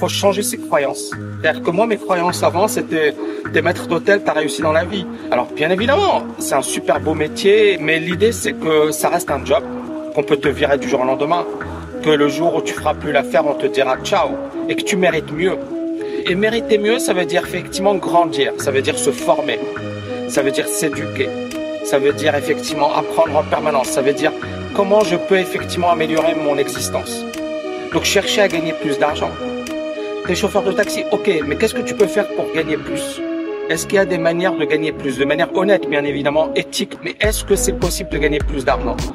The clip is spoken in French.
faut changer ses croyances. C'est-à-dire que moi, mes croyances avant, c'était des maîtres d'hôtel, t'as réussi dans la vie. Alors, bien évidemment, c'est un super beau métier, mais l'idée, c'est que ça reste un job, qu'on peut te virer du jour au lendemain, que le jour où tu feras plus l'affaire, on te dira ciao, et que tu mérites mieux. Et mériter mieux, ça veut dire effectivement grandir, ça veut dire se former, ça veut dire s'éduquer, ça veut dire effectivement apprendre en permanence, ça veut dire comment je peux effectivement améliorer mon existence. Donc chercher à gagner plus d'argent. T'es chauffeur de taxi, ok, mais qu'est-ce que tu peux faire pour gagner plus? Est-ce qu'il y a des manières de gagner plus? De manière honnête, bien évidemment, éthique, mais est-ce que c'est possible de gagner plus d'argent?